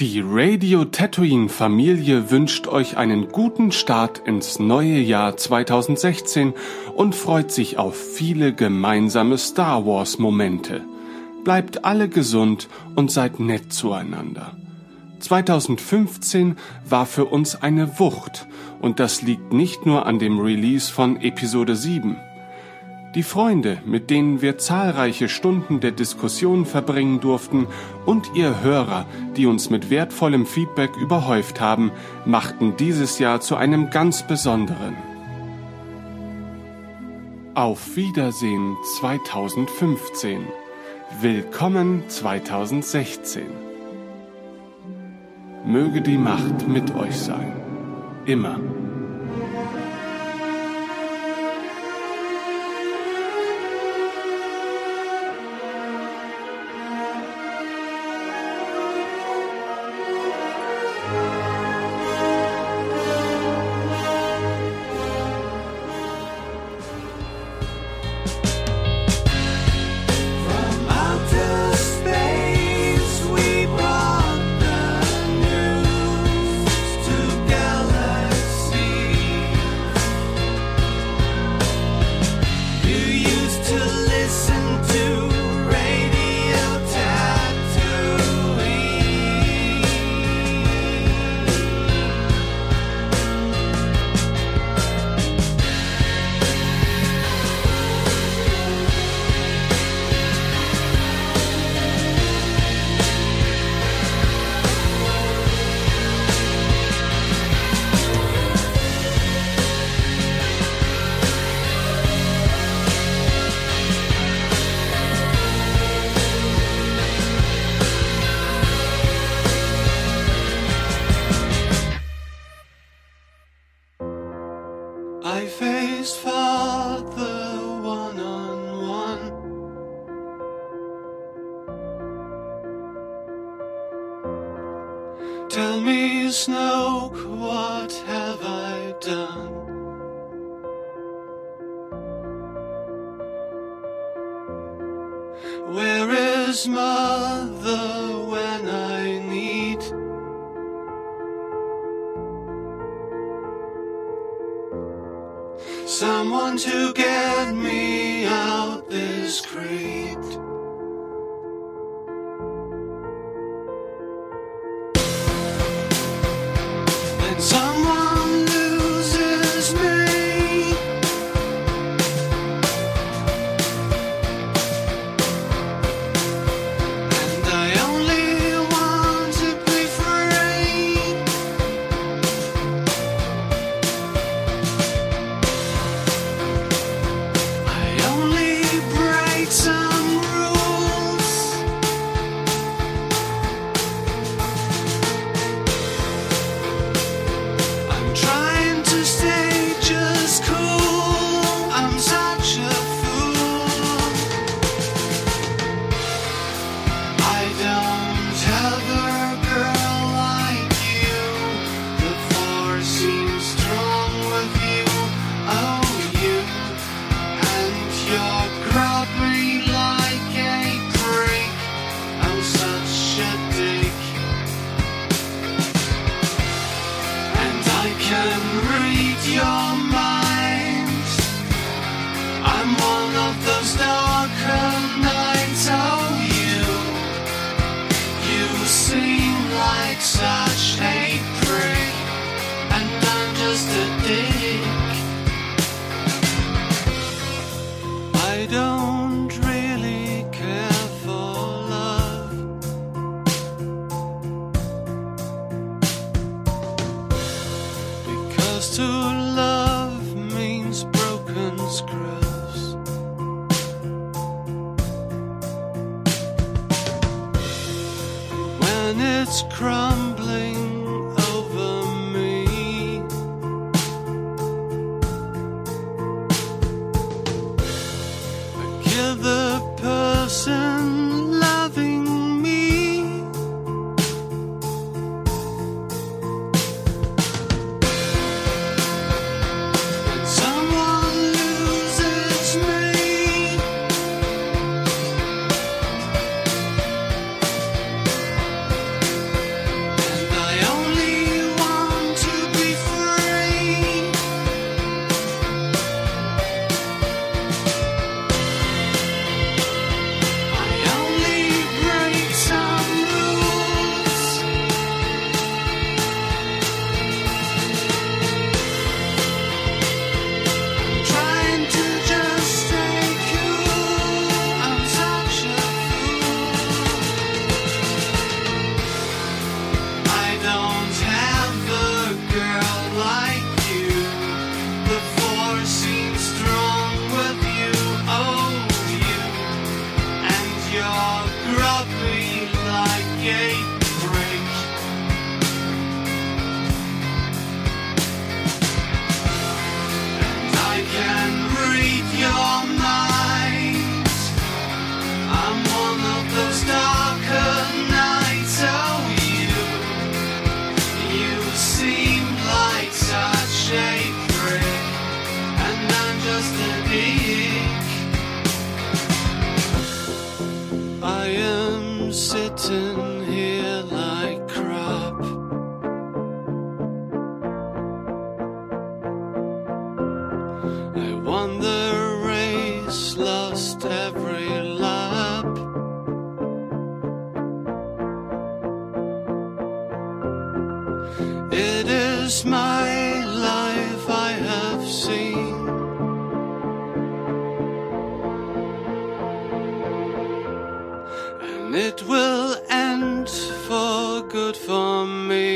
Die Radio Tatooine Familie wünscht euch einen guten Start ins neue Jahr 2016 und freut sich auf viele gemeinsame Star Wars Momente. Bleibt alle gesund und seid nett zueinander. 2015 war für uns eine Wucht und das liegt nicht nur an dem Release von Episode 7. Die Freunde, mit denen wir zahlreiche Stunden der Diskussion verbringen durften, und ihr Hörer, die uns mit wertvollem Feedback überhäuft haben, machten dieses Jahr zu einem ganz besonderen. Auf Wiedersehen 2015. Willkommen 2016. Möge die Macht mit euch sein. Immer. Tell me, Snoke, what have I done? Where is mother when I need? Someone to get me minutes crumb. sitting it will end for good for me.